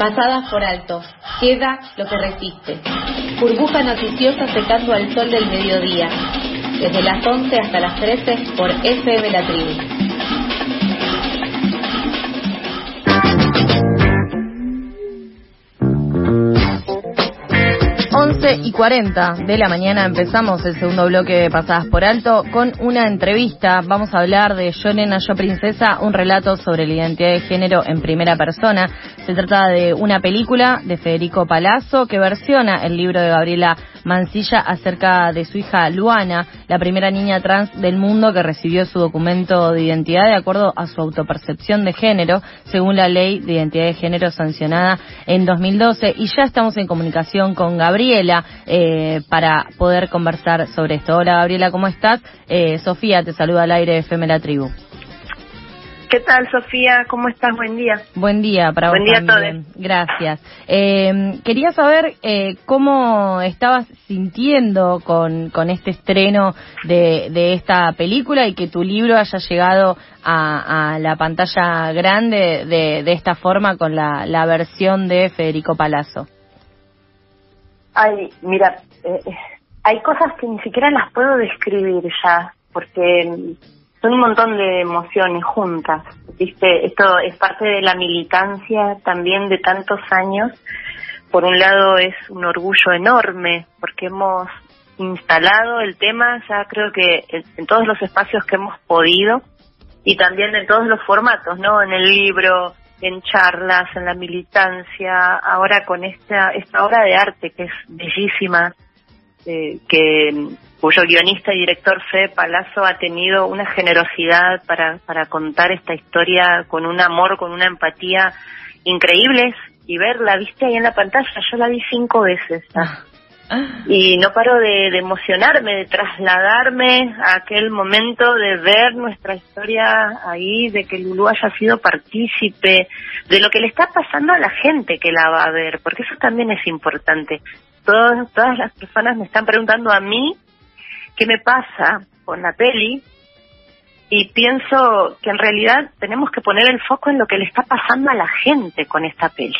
Pasadas por alto, queda lo que resiste. Burbuja noticiosa secando al sol del mediodía. Desde las 11 hasta las 13 por FM La Tribu. 11 y 40 de la mañana empezamos el segundo bloque de Pasadas por Alto con una entrevista. Vamos a hablar de Yo Nena, Yo Princesa, un relato sobre la identidad de género en primera persona. Se trata de una película de Federico Palazzo que versiona el libro de Gabriela Mancilla acerca de su hija Luana, la primera niña trans del mundo que recibió su documento de identidad de acuerdo a su autopercepción de género, según la ley de identidad de género sancionada en 2012. Y ya estamos en comunicación con Gabriela eh, para poder conversar sobre esto. Hola Gabriela, ¿cómo estás? Eh, Sofía te saluda al aire de FM Tribu. ¿Qué tal, Sofía? ¿Cómo estás? Buen día. Buen día para Buen vos día también. Gracias. Eh, quería saber eh, cómo estabas sintiendo con, con este estreno de, de esta película y que tu libro haya llegado a, a la pantalla grande de, de esta forma con la, la versión de Federico Palazzo. Ay, mira, eh, hay cosas que ni siquiera las puedo describir ya, porque son un montón de emociones juntas. ¿Viste? Esto es parte de la militancia también de tantos años. Por un lado es un orgullo enorme porque hemos instalado el tema ya creo que en todos los espacios que hemos podido y también en todos los formatos, ¿no? En el libro, en charlas, en la militancia, ahora con esta esta obra de arte que es bellísima, eh, que cuyo guionista y director Fede Palazzo ha tenido una generosidad para, para contar esta historia con un amor, con una empatía increíbles y verla, viste ahí en la pantalla, yo la vi cinco veces. Y no paro de, de, emocionarme, de trasladarme a aquel momento de ver nuestra historia ahí, de que Lulú haya sido partícipe, de lo que le está pasando a la gente que la va a ver, porque eso también es importante. Todas, todas las personas me están preguntando a mí qué me pasa con la peli y pienso que en realidad tenemos que poner el foco en lo que le está pasando a la gente con esta peli.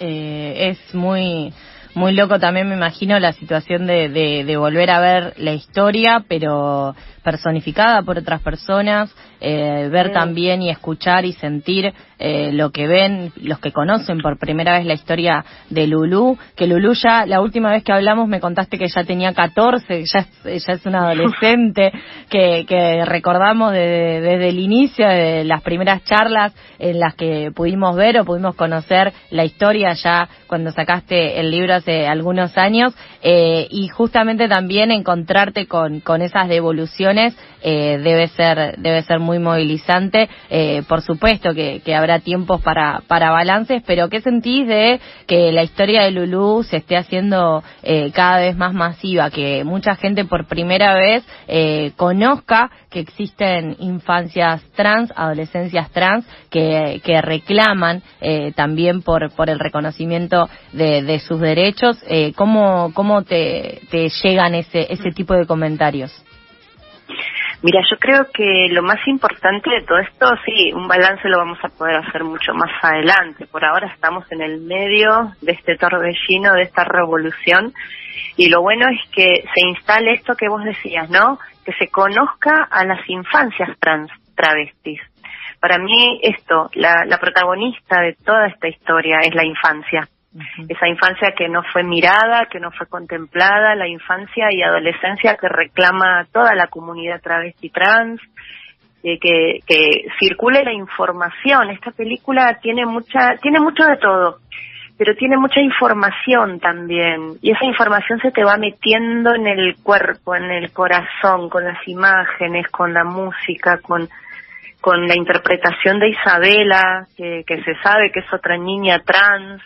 Eh, es muy muy loco también me imagino la situación de, de, de, volver a ver la historia, pero personificada por otras personas, eh, ver también y escuchar y sentir eh, lo que ven los que conocen por primera vez la historia de Lulú, que Lulú ya la última vez que hablamos me contaste que ya tenía 14, ya es, ya es una adolescente, que, que recordamos de, desde el inicio de las primeras charlas en las que pudimos ver o pudimos conocer la historia ya cuando sacaste el libro hace algunos años eh, y justamente también encontrarte con, con esas devoluciones eh, debe ser debe ser muy movilizante. Eh, por supuesto que, que, habrá tiempos para, para balances, pero ¿qué sentís de que la historia de Lulú se esté haciendo eh, cada vez más masiva? Que mucha gente por primera vez eh, conozca que existen infancias trans, adolescencias trans, que, que reclaman eh, también por, por el reconocimiento de, de sus derechos. Eh, ¿Cómo, cómo te, te llegan ese, ese tipo de comentarios? Mira, yo creo que lo más importante de todo esto, sí, un balance lo vamos a poder hacer mucho más adelante. Por ahora estamos en el medio de este torbellino, de esta revolución, y lo bueno es que se instale esto que vos decías, ¿no? Que se conozca a las infancias trans travestis. Para mí esto, la, la protagonista de toda esta historia es la infancia esa infancia que no fue mirada, que no fue contemplada, la infancia y adolescencia que reclama toda la comunidad travesti trans, eh, que, que circule la información. Esta película tiene mucha, tiene mucho de todo, pero tiene mucha información también, y esa información se te va metiendo en el cuerpo, en el corazón, con las imágenes, con la música, con con la interpretación de Isabela, que, que se sabe que es otra niña trans,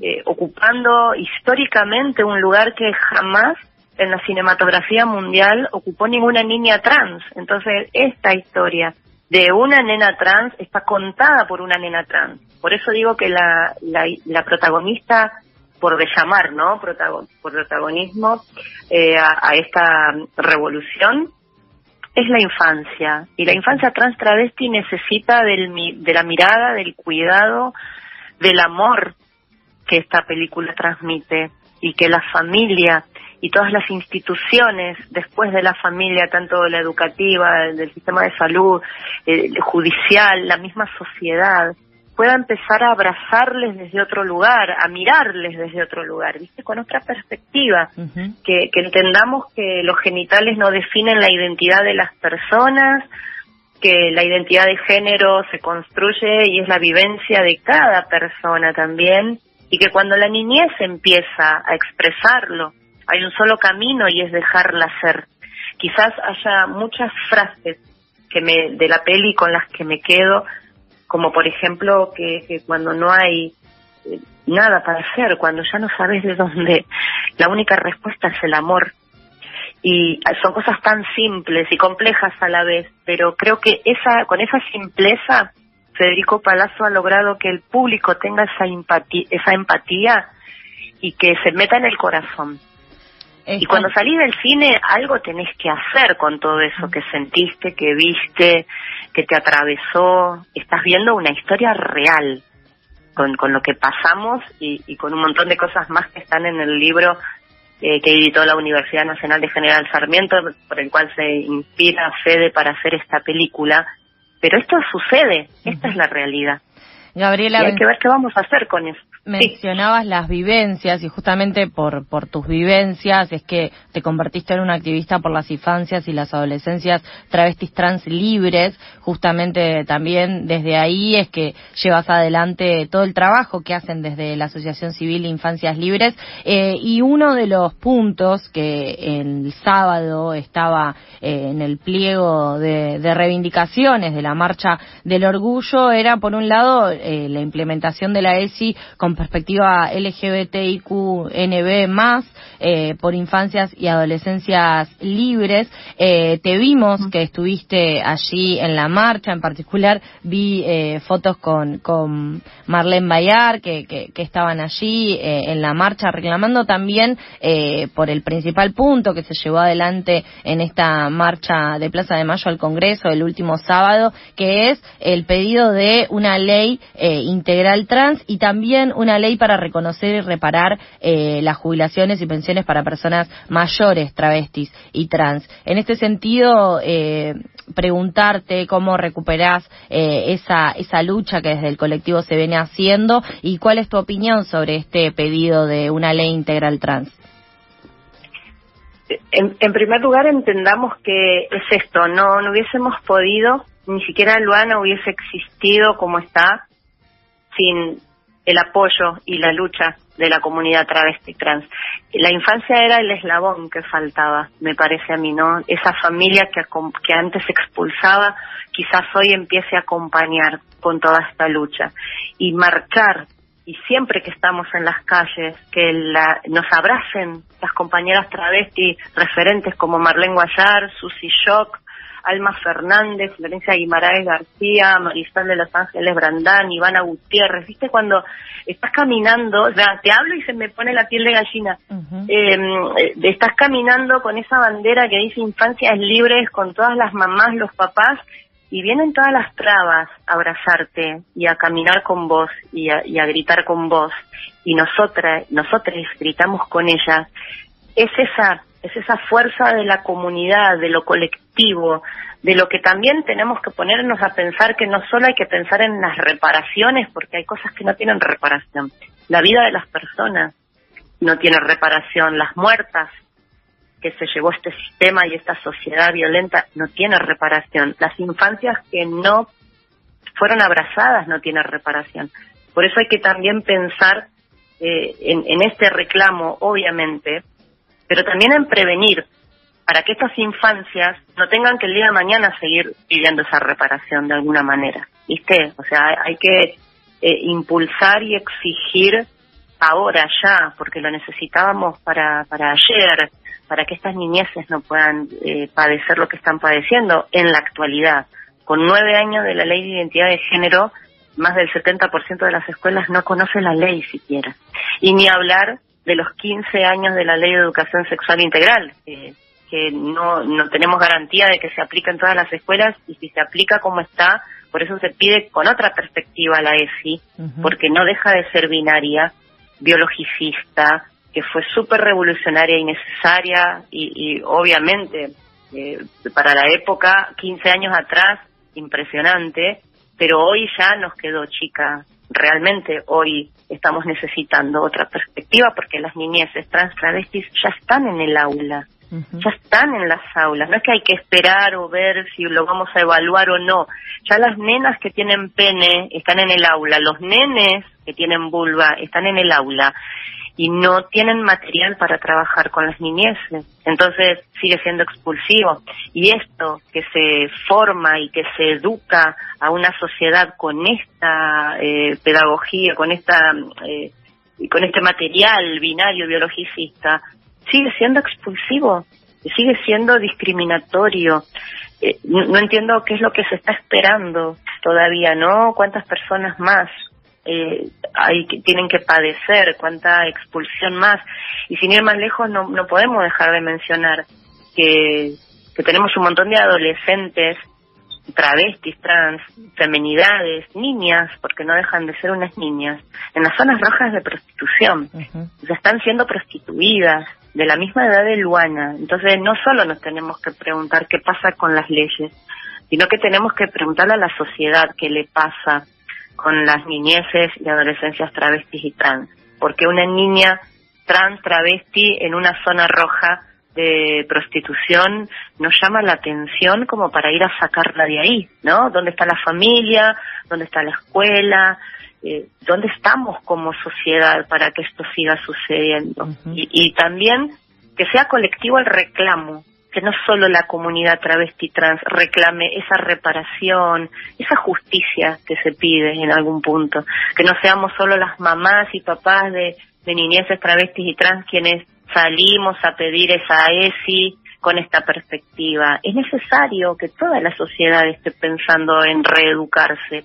eh, ocupando históricamente un lugar que jamás en la cinematografía mundial ocupó ninguna niña trans. Entonces, esta historia de una nena trans está contada por una nena trans. Por eso digo que la, la, la protagonista, por llamar, ¿no? Protagon, por protagonismo eh, a, a esta revolución, es la infancia. Y la infancia trans travesti necesita del, de la mirada, del cuidado, del amor que esta película transmite y que la familia y todas las instituciones después de la familia, tanto la educativa, del sistema de salud, el judicial, la misma sociedad, pueda empezar a abrazarles desde otro lugar, a mirarles desde otro lugar, ¿viste? Con otra perspectiva, que, que entendamos que los genitales no definen la identidad de las personas, que la identidad de género se construye y es la vivencia de cada persona también, y que cuando la niñez empieza a expresarlo, hay un solo camino y es dejarla ser. Quizás haya muchas frases que me de la peli con las que me quedo, como por ejemplo que, que cuando no hay eh, nada para hacer, cuando ya no sabes de dónde, la única respuesta es el amor. Y son cosas tan simples y complejas a la vez, pero creo que esa con esa simpleza Federico Palazzo ha logrado que el público tenga esa empatía, esa empatía y que se meta en el corazón. Y cuando salís del cine, algo tenés que hacer con todo eso que sentiste, que viste, que te atravesó. Estás viendo una historia real con, con lo que pasamos y, y con un montón de cosas más que están en el libro eh, que editó la Universidad Nacional de General Sarmiento, por el cual se inspira Fede para hacer esta película pero esto sucede, esta es la realidad. Gabriela, y hay que ver qué vamos a hacer con eso mencionabas las vivencias y justamente por, por tus vivencias es que te convertiste en una activista por las infancias y las adolescencias travestis trans libres. Justamente también desde ahí es que llevas adelante todo el trabajo que hacen desde la Asociación Civil Infancias Libres. Eh, y uno de los puntos que el sábado estaba eh, en el pliego de, reivindicaciones de la Marcha del Orgullo era, por un lado, eh, la implementación de la ESI con perspectiva LGBTIQNB más eh, por infancias y adolescencias libres. Eh, te vimos que estuviste allí en la marcha, en particular vi eh, fotos con, con Marlene Bayar que, que, estaban allí en la marcha reclamando también por el principal punto que se llevó adelante en esta marcha de Plaza de Mayo al Congreso el último sábado, que es el pedido de una ley integral trans y también una una ley para reconocer y reparar eh, las jubilaciones y pensiones para personas mayores, travestis y trans. En este sentido, eh, preguntarte cómo recuperás eh, esa, esa lucha que desde el colectivo se viene haciendo y cuál es tu opinión sobre este pedido de una ley integral trans. En, primer lugar, entendamos que es esto, no, no hubiésemos podido, ni siquiera Luana hubiese existido como está, sin el apoyo y la lucha de la comunidad travesti trans. La infancia era el eslabón que faltaba, me parece a mí, ¿no? Esa familia que, que antes expulsaba, quizás hoy empiece a acompañar con toda esta lucha. Y marchar, y siempre que estamos en las calles, que la, nos abracen las compañeras travesti referentes como Marlene Guayar, Susi Shock, Alma Fernández, Florencia Guimaraes García, Marisol de Los Ángeles Brandán, Ivana Gutiérrez, ¿viste? Cuando estás caminando, o sea, te hablo y se me pone la piel de gallina, em, eh, estás caminando con esa bandera que dice infancias libres, con todas las mamás, los papás, y vienen todas las trabas a abrazarte y a caminar con vos y a, y a gritar con vos, y nosotras, nosotras gritamos con ellas, es esa es esa fuerza de la comunidad, de lo colectivo, de lo que también tenemos que ponernos a pensar que no solo hay que pensar en las reparaciones, porque hay cosas que no tienen reparación. La vida de las personas no tiene reparación, las muertas que se llevó este sistema y esta sociedad violenta no tiene reparación, las infancias que no fueron abrazadas no tienen reparación. Por eso hay que también pensar eh, en, en este reclamo, obviamente, pero también en prevenir para que estas infancias no tengan que el día de mañana seguir pidiendo esa reparación de alguna manera, ¿viste? O sea, hay que eh, impulsar y exigir ahora ya, porque lo necesitábamos para, para ayer, para que estas niñeces no puedan eh, padecer lo que están padeciendo en la actualidad. Con nueve años de la ley de identidad de género, más del 70% de las escuelas no conocen la ley siquiera. Y ni hablar de los 15 años de la Ley de Educación Sexual Integral, que no, no tenemos garantía de que se aplique en todas las escuelas y si se aplica como está, por eso se pide con otra perspectiva la ESI, porque no deja de ser binaria, biologicista, que fue súper revolucionaria y necesaria y, obviamente eh, para la época, 15 años atrás, impresionante, pero hoy ya nos quedó chica. Realmente hoy estamos necesitando otra perspectiva porque las niñeces trans travestis ya están en el aula, ya están en las aulas. No es que hay que esperar o ver si lo vamos a evaluar o no. Ya las nenas que tienen pene están en el aula, los nenes que tienen vulva están en el aula y no tienen material para trabajar con las niñeces. Entonces sigue siendo expulsivo. Y esto que se forma y que se educa a una sociedad con esta eh, pedagogía, con esta eh, con este material binario biologicista, sigue siendo expulsivo, sigue siendo discriminatorio. Eh, no entiendo qué es lo que se está esperando todavía, ¿no? ¿Cuántas personas más eh, hay, tienen que padecer, cuánta expulsión más. Y sin ir más lejos, no, no podemos dejar de mencionar que, que tenemos un montón de adolescentes, travestis, trans, feminidades, niñas, porque no dejan de ser unas niñas, en las zonas rojas de prostitución. ya están siendo prostituidas de la misma edad de Luana. Entonces, no solo nos tenemos que preguntar qué pasa con las leyes, sino que tenemos que preguntarle a la sociedad qué le pasa con las niñeces y adolescencias travestis y trans. Porque una niña trans, travesti en una zona roja de prostitución nos llama la atención como para ir a sacarla de ahí, ¿no? ¿Dónde está la familia? ¿Dónde está la escuela? Eh, ¿Dónde estamos como sociedad para que esto siga sucediendo? y, y también que sea colectivo el reclamo, que no solo la comunidad travesti trans reclame esa reparación, esa justicia que se pide en algún punto, que no seamos solo las mamás y papás de, de niñeces travestis y trans quienes salimos a pedir esa ESI con esta perspectiva. Es necesario que toda la sociedad esté pensando en reeducarse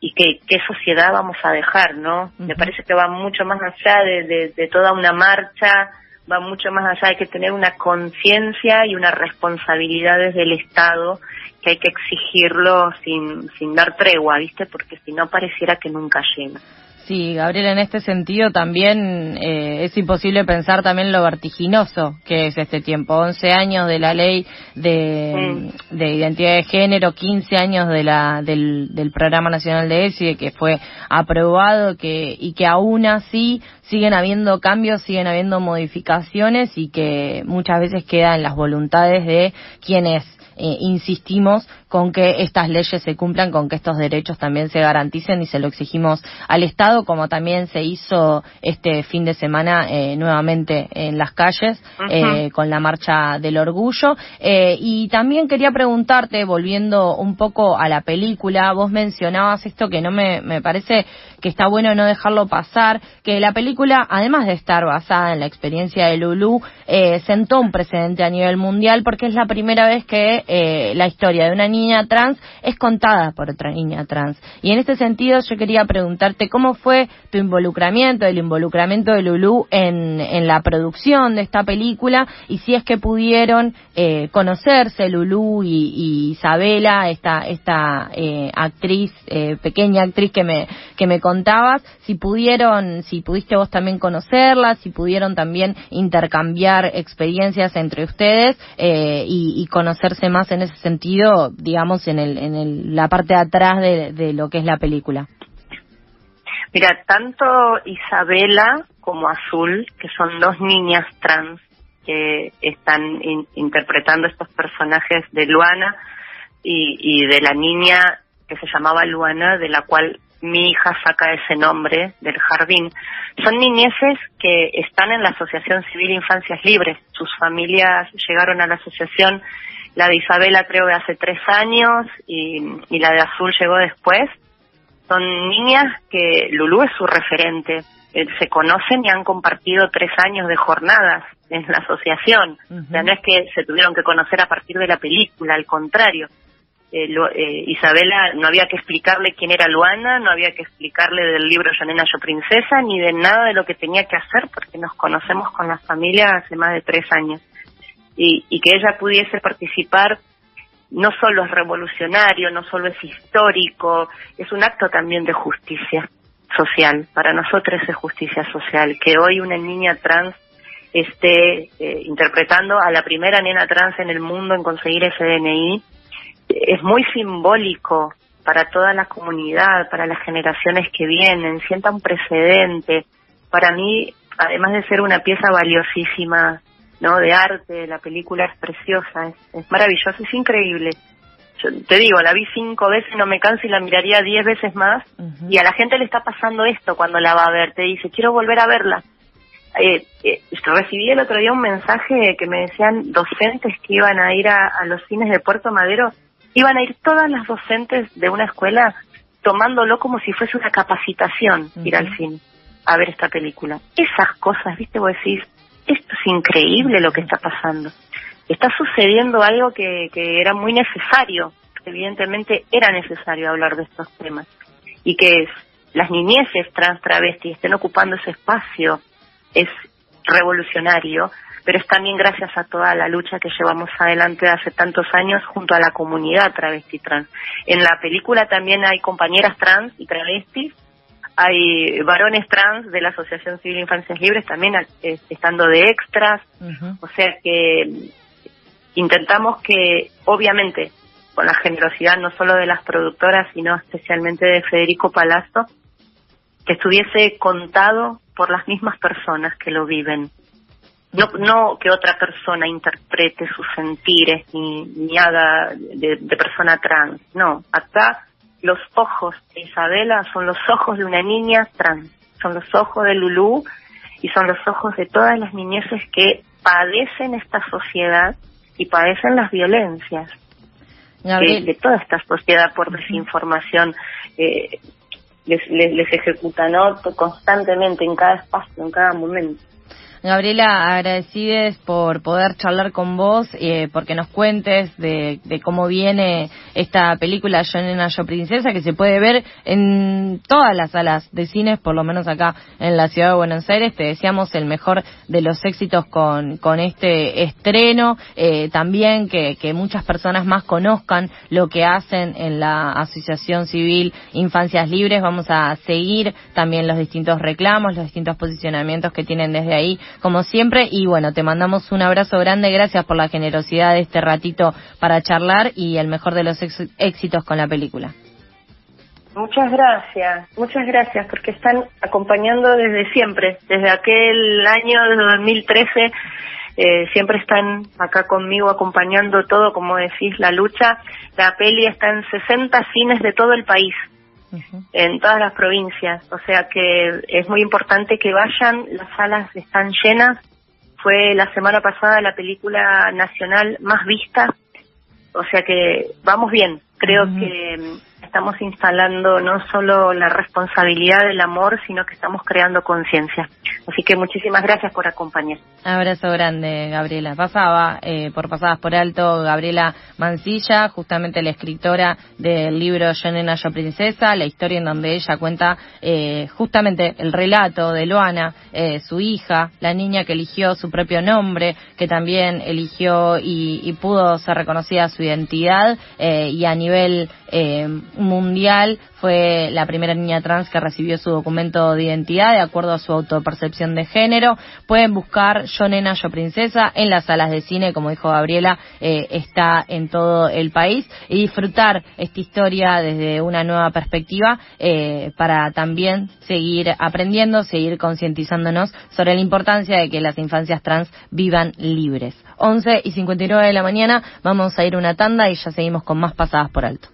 y que qué sociedad vamos a dejar, ¿no? Me parece que va mucho más allá de, de toda una marcha va mucho más allá, hay que tener una conciencia y una responsabilidad desde el Estado que hay que exigirlo sin, sin dar tregua, ¿viste? Porque si no pareciera que nunca llega. Sí, Gabriel, en este sentido también eh, es imposible pensar también lo vertiginoso que es este tiempo. 11 años de la ley de, de identidad de género, 15 años de la, del, del Programa Nacional de ESI, que fue aprobado que, y que aún así siguen habiendo cambios, siguen habiendo modificaciones y que muchas veces quedan las voluntades de quienes eh, insistimos con que estas leyes se cumplan, con que estos derechos también se garanticen y se lo exigimos al Estado, como también se hizo este fin de semana eh, nuevamente en las calles eh, con la marcha del orgullo. y también quería preguntarte, volviendo un poco a la película, vos mencionabas esto que no me, me parece que está bueno no dejarlo pasar, que la película, además de estar basada en la experiencia de Lulu, sentó un precedente a nivel mundial porque es la primera vez que eh, la historia de una niña trans es contada por otra niña trans. Y en este sentido yo quería preguntarte cómo fue tu involucramiento, el involucramiento de Lulu en, en la producción de esta película y si es que pudieron eh, conocerse Lulu y, Isabela, esta, esta eh, actriz, eh, pequeña actriz que me, que me contabas, si pudieron, si pudiste vos también conocerla, si pudieron también intercambiar experiencias entre ustedes y, y conocerse más en ese sentido, digamos, en, el, en la parte de atrás de, lo que es la película? Mira, tanto Isabela como Azul, que son dos niñas trans que están interpretando estos personajes de Luana y, y de la niña que se llamaba Luana, de la cual mi hija saca ese nombre del jardín. Son niñeces que están en la Asociación Civil Infancias Libres. Sus familias llegaron a la asociación la de Isabela creo que hace tres años y, la de Azul llegó después. Son niñas que Lulú es su referente. Eh, se conocen y han compartido tres años de jornadas en la asociación. O sea, no es que se tuvieron que conocer a partir de la película, al contrario. Eh, eh, Isabela no había que explicarle quién era Luana, no había que explicarle del libro Yo Nena, Yo Princesa, ni de nada de lo que tenía que hacer, porque nos conocemos con la familia hace más de tres años y, y que ella pudiese participar no solo es revolucionario, no solo es histórico, es un acto también de justicia social. Para nosotros es justicia social que hoy una niña trans esté eh, interpretando a la primera nena trans en el mundo en conseguir ese DNI. Es muy simbólico para toda la comunidad, para las generaciones que vienen, sienta un precedente. Para mí, además de ser una pieza valiosísima, ¿no? De arte, la película es preciosa, es, maravillosa, es increíble. Yo te digo, la vi cinco veces, no me canso y la miraría diez veces más. Y a la gente le está pasando esto cuando la va a ver. Te dice, quiero volver a verla eh, eh, recibí el otro día un mensaje que me decían docentes que iban a ir a, los cines de Puerto Madero, iban a ir todas las docentes de una escuela tomándolo como si fuese una capacitación ir al cine a ver esta película. Esas cosas, viste, vos decís, esto es increíble lo que está pasando. Está sucediendo algo que, que era muy necesario, evidentemente era necesario hablar de estos temas, y que las niñeces trans travestis estén ocupando ese espacio es revolucionario, pero es también gracias a toda la lucha que llevamos adelante hace tantos años junto a la comunidad travesti trans. En la película también hay compañeras trans y travestis, hay varones trans de la Asociación Civil Infancias Libres también eh, estando de extras, o sea que intentamos que, obviamente, con la generosidad no solo de las productoras, sino especialmente de Federico Palazzo, que estuviese contado por las mismas personas que lo viven. No, no que otra persona interprete sus sentires ni, ni haga de, persona trans. No, acá los ojos de Isabela son los ojos de una niña trans, son los ojos de Lulú y son los ojos de todas las niñeces que padecen esta sociedad y padecen las violencias de, toda esta sociedad por desinformación. Eh, les, les, les ejecutan constantemente en cada espacio, en cada momento. Gabriela, agradecides por poder charlar con vos, eh, porque nos cuentes de, cómo viene esta película Yo Nena, Yo Princesa, que se puede ver en todas las salas de cines, por lo menos acá en la ciudad de Buenos Aires. Te deseamos el mejor de los éxitos con, con este estreno. Eh, también que muchas personas más conozcan lo que hacen en la Asociación Civil Infancias Libres. Vamos a seguir también los distintos reclamos, los distintos posicionamientos que tienen desde ahí como siempre. Y bueno, te mandamos un abrazo grande. Gracias por la generosidad de este ratito para charlar y el mejor de los éxitos con la película. Muchas gracias, muchas gracias, porque están acompañando desde siempre, desde aquel año de 2013, eh, siempre están acá conmigo acompañando todo, como decís, la lucha. La peli está en 60 cines de todo el país en todas las provincias. O sea que es muy importante que vayan, las salas están llenas. Fue la semana pasada la película nacional más vista. O sea que vamos bien. Creo que estamos instalando no solo la responsabilidad del amor, sino que estamos creando conciencia. Así que muchísimas gracias por acompañar. Abrazo grande, Gabriela. Pasaba eh, por pasadas por alto Gabriela Mancilla, justamente la escritora del libro Yo Nena, Yo Princesa, la historia en donde ella cuenta eh, justamente el relato de Loana, eh, su hija, la niña que eligió su propio nombre, que también eligió y, y pudo ser reconocida su identidad y a nivel mundial fue la primera niña trans que recibió su documento de identidad de acuerdo a su autopercepción de género. Pueden buscar Yo Nena, Yo Princesa en las salas de cine, como dijo Gabriela, eh, está en todo el país y disfrutar esta historia desde una nueva perspectiva eh, para también seguir aprendiendo, seguir concientizándonos sobre la importancia de que las infancias trans vivan libres. 11 y 59 de la mañana vamos a ir una tanda y ya seguimos con más pasadas por alto.